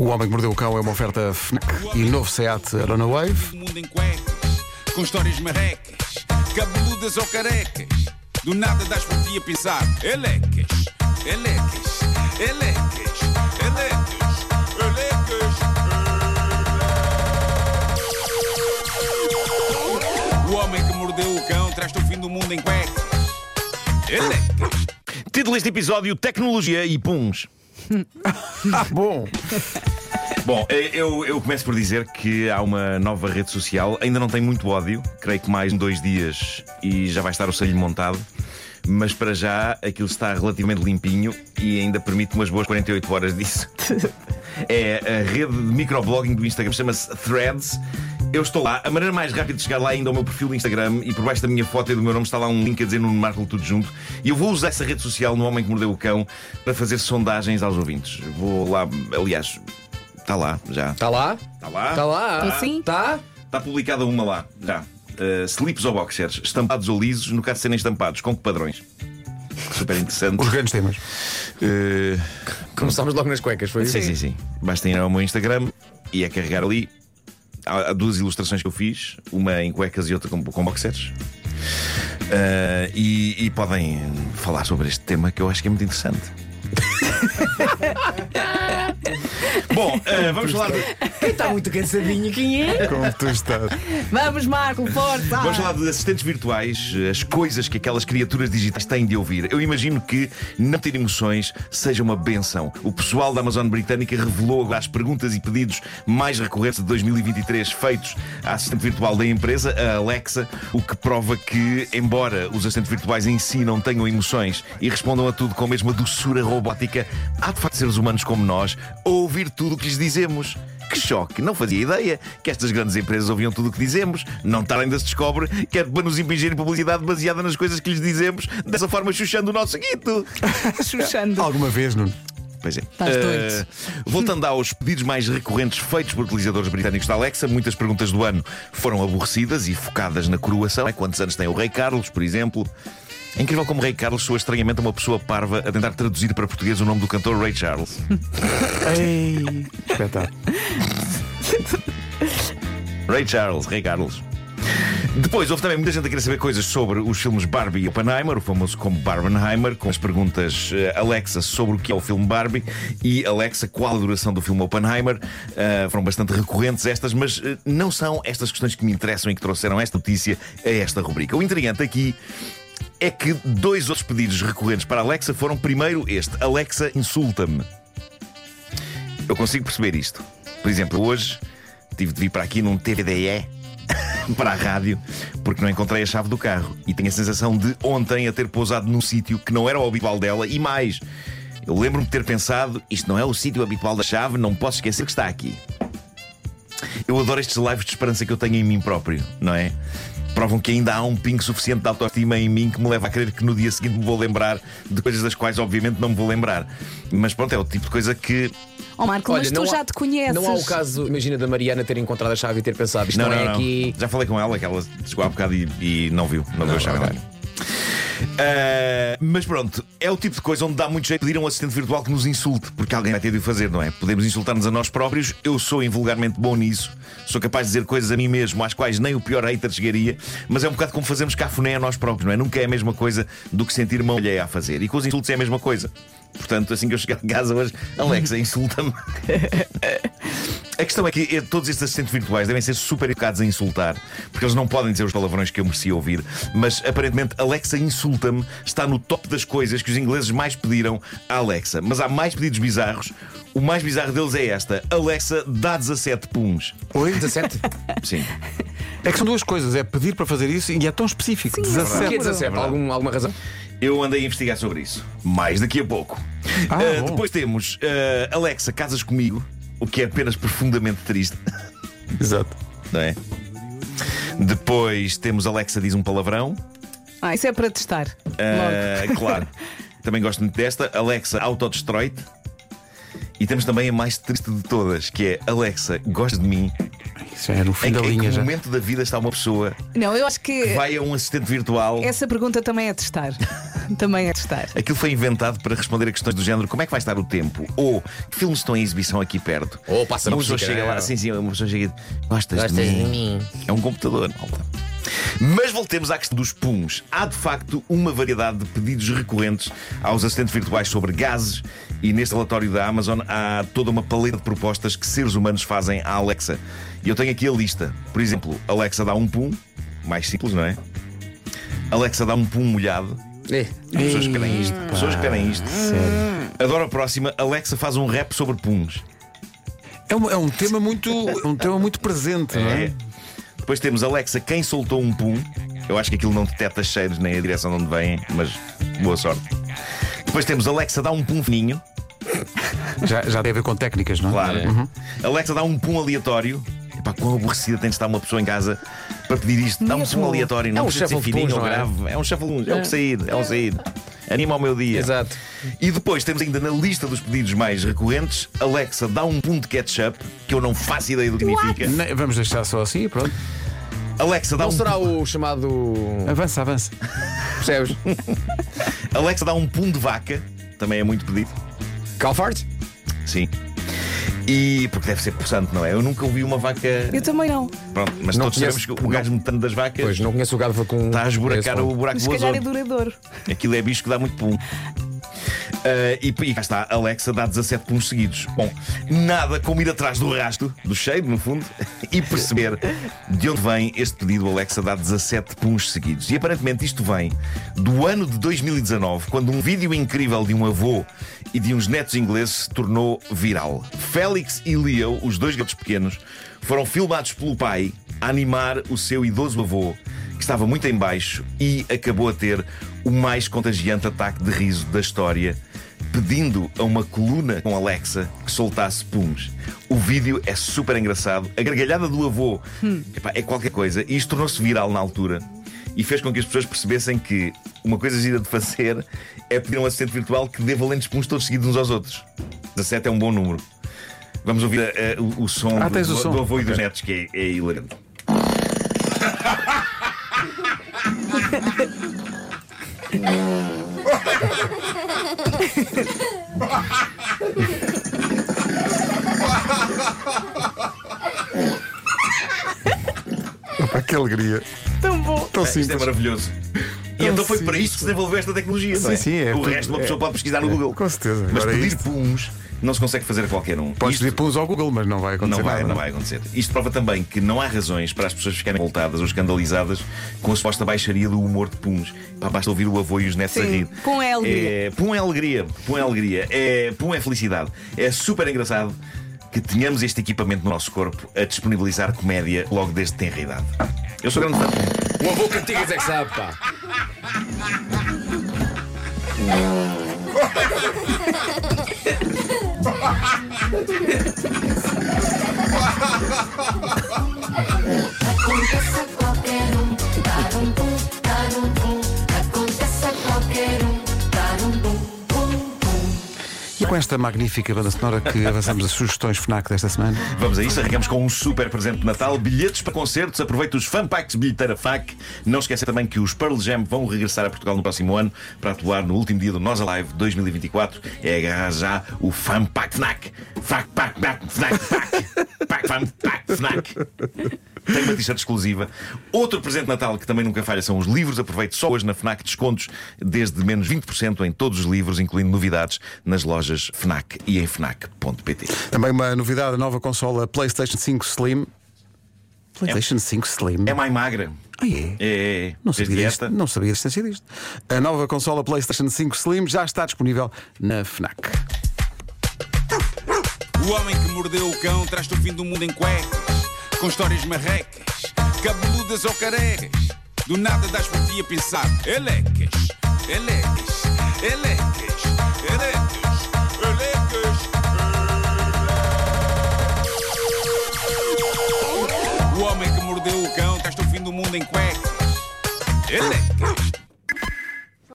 O Homem que Mordeu o Cão é uma oferta FNAC e novo SEAT Arona Wave. O mundo em cuecas, com histórias marrecas, cabeludas ou carecas. Do nada das por ti a pensar, elecas, elecas, elecas, elecas, elecas. O homem que mordeu o cão traz-te o fim do mundo em cuecas. Elecas. Título deste episódio: Tecnologia e Puns. Ah, bom! Bom, eu, eu começo por dizer que há uma nova rede social, ainda não tem muito ódio, creio que mais dois dias e já vai estar o selho montado. Mas para já aquilo está relativamente limpinho e ainda permite umas boas 48 horas disso. É a rede de microblogging do Instagram, chama-se Threads. Eu estou lá, a maneira mais rápida de chegar lá é ainda ao meu perfil do Instagram e por baixo da minha foto e do meu nome está lá um link a dizer Nuno Marco tudo junto. E eu vou usar essa rede social no Homem que Mordeu o Cão para fazer sondagens aos ouvintes. Vou lá, aliás, está lá já. Está lá? Está lá? Está lá? Tô sim. Está? Está publicada uma lá, já. Uh, slips ou boxers, estampados ou lisos, no caso de serem estampados, com que padrões? Super interessante. Os grandes temas. Uh, Começámos logo nas cuecas, foi isso? sim, sim, sim. Basta ir ao meu Instagram e é carregar ali. Há, duas ilustrações que eu fiz, uma em cuecas e outra com, com boxers. Uh, e, e podem falar sobre este tema que eu acho que é muito interessante. Bom, uh, vamos falar de, Quem está muito cansadinho, quem é? Como tu estás. Vamos, Marco, força! Vamos falar de assistentes virtuais, as coisas que aquelas criaturas digitais têm de ouvir. Eu imagino que não ter emoções seja uma benção. O pessoal da Amazon Britânica revelou agora as perguntas e pedidos mais recorrentes de 2023 feitos à assistente virtual da empresa, a Alexa, o que prova que, embora os assistentes virtuais em si não tenham emoções e respondam a tudo com a mesma doçura robótica, há de facto seres humanos como nós a ouvir tudo o que lhes dizemos. Que choque! Não fazia ideia que estas grandes empresas ouviam tudo o que dizemos. Não tarde ainda se descobre que é para nos impingirem publicidade baseada nas coisas que lhes dizemos, dessa forma chuchando o nosso guito. Xuxando. Alguma vez, Nuno? Pois é. Estás doido. voltando aos pedidos mais recorrentes feitos por utilizadores britânicos da Alexa, muitas perguntas do ano foram aborrecidas e focadas na coroação. É Quantos anos tem o Rei Carlos, por exemplo? É incrível como Rei Carlos soa estranhamente a uma pessoa parva a tentar traduzir para português o nome do cantor Ray Charles. Ei! Espetáculo. Ray Charles, Rei Carlos. Depois, houve também muita gente a querer saber coisas sobre os filmes Barbie e Oppenheimer, o famoso como Barbenheimer, com as perguntas eh, Alexa sobre o que é o filme Barbie e Alexa qual a duração do filme Oppenheimer. Eh, foram bastante recorrentes estas, mas eh, não são estas questões que me interessam e que trouxeram esta notícia a esta rubrica. O intrigante aqui é que dois outros pedidos recorrentes para Alexa foram primeiro este: Alexa insulta-me. Eu consigo perceber isto. Por exemplo, hoje tive de vir para aqui num TVDE para a rádio porque não encontrei a chave do carro e tenho a sensação de ontem a ter pousado num sítio que não era o habitual dela e mais. Eu lembro-me de ter pensado: isto não é o sítio habitual da chave, não posso esquecer que está aqui. Eu adoro estes lives de esperança que eu tenho em mim próprio, não é? Provam que ainda há um pingo suficiente de autoestima em mim que me leva a crer que no dia seguinte me vou lembrar de coisas das quais, obviamente, não me vou lembrar. Mas pronto, é o tipo de coisa que. Oh, Marco, mas tu não já há- te conheces. Não há o caso, imagina, da Mariana ter encontrado a chave e ter pensado, isto não, é aqui. Já falei com ela, que ela chegou há bocado e, e não viu, não, viu a chave. Ah, mas pronto, é o tipo de coisa onde dá muito jeito de pedir a um assistente virtual que nos insulte, porque alguém vai ter de o fazer, não é? Podemos insultar-nos a nós próprios, eu sou invulgarmente bom nisso, sou capaz de dizer coisas a mim mesmo às quais nem o pior hater chegaria, mas é um bocado como fazermos cafuné a nós próprios, não é? Nunca é a mesma coisa do que sentir mão alheia a fazer. E com os insultos é a mesma coisa. Portanto, assim que eu chegar a casa hoje, Alexa, insulta-me. A questão é que eh, todos estes assistentes virtuais devem ser super educados a insultar, porque eles não podem dizer os palavrões que eu merecia ouvir. Mas aparentemente, Alexa insulta-me está no top das coisas que os ingleses mais pediram à Alexa. Mas há mais pedidos bizarros. O mais bizarro deles é esta: Alexa dá 17 puns. Oi? 17? Sim. É que são duas coisas: é pedir para fazer isso e é tão específico. Sim, é Porquê 17. 17? Algum, alguma razão? Eu andei a investigar sobre isso. Mais daqui a pouco. Ah, bom. depois temos ah, Alexa, casas comigo, o que é apenas profundamente triste. Exato. Não é? Depois temos Alexa diz um palavrão. Ah, isso é para testar. Ah, claro. Também gosto muito desta. Alexa autodestrói-te. E temos também a mais triste de todas, que é Alexa, gosta de mim. Isso é no fim Em, da que- em linha que já. momento da vida está uma pessoa Não, eu acho que que vai a um assistente virtual essa pergunta também é testar. também é testar. Aquilo foi inventado para responder a questões do género como é que vai estar o tempo? Ou que filmes estão em exibição aqui perto? Ou passa uma pessoa chega lá, sim, sim, uma pessoa chega e diz, Gostas, Gostas de, de mim? mim?" É um computador, malta. Mas voltemos à questão dos puns. Há de facto uma variedade de pedidos recorrentes aos assistentes virtuais sobre gases, e neste relatório da Amazon há toda uma paleta de propostas que seres humanos fazem à Alexa. E eu tenho aqui a lista. Por exemplo, Alexa dá um pum, mais simples, não é? Alexa dá um pum molhado. É. As pessoas querem isto. As pessoas querem isto. Adoro a próxima. Alexa faz um rap sobre puns. É um, é um tema muito, um tema muito presente, não É. é? Depois temos Alexa, quem soltou um pum. Eu acho que aquilo não detecta cheiros nem a direção de onde vêm, mas boa sorte. Depois temos Alexa, dá um pum fininho. Já, já tem a ver com técnicas, não é? Claro. Uhum. Alexa, dá um pum aleatório. Epá, quão aborrecida tem de estar uma pessoa em casa para pedir isto. Dá um Mesmo. pum aleatório, não É um precisa ser fininho ou não é? grave. É um shuffle, é um sair, é um sair. Anima o meu dia. Exato. E depois temos ainda na lista dos pedidos mais recorrentes Alexa, dá um pum de ketchup, que eu não faço ideia do que significa. Ne- Vamos deixar só assim e pronto. Alexa, dá Não um será o chamado. Avança, avança. Percebes? Alexa dá um pum de vaca, também é muito pedido. Calfart? Sim. E porque deve ser possante, não é? Eu nunca ouvi uma vaca. Eu também não. Pronto, mas Não todos conheço- sabemos que o gás metano das vacas Pois, não conheço o gado com. está a esburacar o buraco Mas do se calhar é duradouro. Aquilo é bicho que dá muito pum. Ah, e, e cá está, Alexa dá 17 puns seguidos. Bom, nada como ir atrás do rastro, do cheiro, no fundo, e perceber de onde vem este pedido. Alexa dá 17 puns seguidos. E aparentemente isto vem do ano de 2019, quando um vídeo incrível de um avô e de uns netos ingleses se tornou viral. Félix e Leo, os dois gatos pequenos, foram filmados pelo pai a animar o seu idoso avô, que estava muito em baixo e acabou a ter o mais contagiante ataque de riso da história, pedindo a uma coluna com Alexa que soltasse puns. O vídeo é super engraçado. A gargalhada do avô epá, é qualquer coisa. E isto tornou-se viral na altura e fez com que as pessoas percebessem que uma coisa gira de fazer é pedir um assistente virtual que dê valentes puns todos seguidos uns aos outros. 17 é um bom número. Vamos ouvir eh, o, o som, Ah, do, o do- som. do avô e dos netos, que é, é hilarante. Que alegria. Tão bom. Tão Isto é simples. maravilhoso. E então foi para isto que se desenvolveu esta tecnologia, não é? Sim, sim, é O resto uma é- pessoa pode pesquisar no é, Google. com certeza. Mas Agora pedir puns não se consegue fazer a qualquer um. Podes Isto- pedir puns ao Google, mas não vai acontecer Não vai, nada. não vai acontecer. Isto prova também que não há razões para as pessoas ficarem voltadas ou escandalizadas com a suposta baixaria do humor de puns. Pá, basta ouvir o avô e os netos Sim, a rir. pum é alegria. É, pum é alegria. Pum é alegria. É, pum é felicidade. É super engraçado que tenhamos este equipamento no nosso corpo a disponibilizar comédia logo desde tenra idade. Eu sou grande fã. O avô cantigas é que sabe, pá. E com esta magnífica banda sonora que avançamos as sugestões FNAC desta semana. Vamos a isso, arrancamos com um super presente de Natal, bilhetes para concertos, aproveita os fanpacks bilheteira FAC. Não esqueça também que os Pearl Jam vão regressar a Portugal no próximo ano para atuar no último dia do Nós Alive 2024. É agarrar já o fanpack FNAC. FAC, pack, pack, FNAC, pack. Pack, fanpack FNAC. T-shirt exclusiva. Outro presente de Natal que também nunca falha são os livros. Aproveite só hoje na FNAC descontos desde menos 20% em todos os livros, incluindo novidades nas lojas FNAC e em FNAC.pt. Também uma novidade, a nova consola PlayStation 5 Slim. PlayStation 5 Slim? É mais magra. Ah, é? É, é, é. Não sabia, disto, não sabia a existência disto. A nova consola PlayStation 5 Slim já está disponível na FNAC. O homem que mordeu o cão traz-te o fim do mundo em cuecas, com histórias marrecas, cabeludas ou carecas. Do nada das por ti a pensar, elecas, elecas, elecas, elecas, elecas. O homem que mordeu o cão traz-te o fim do mundo em cuecas, elecas,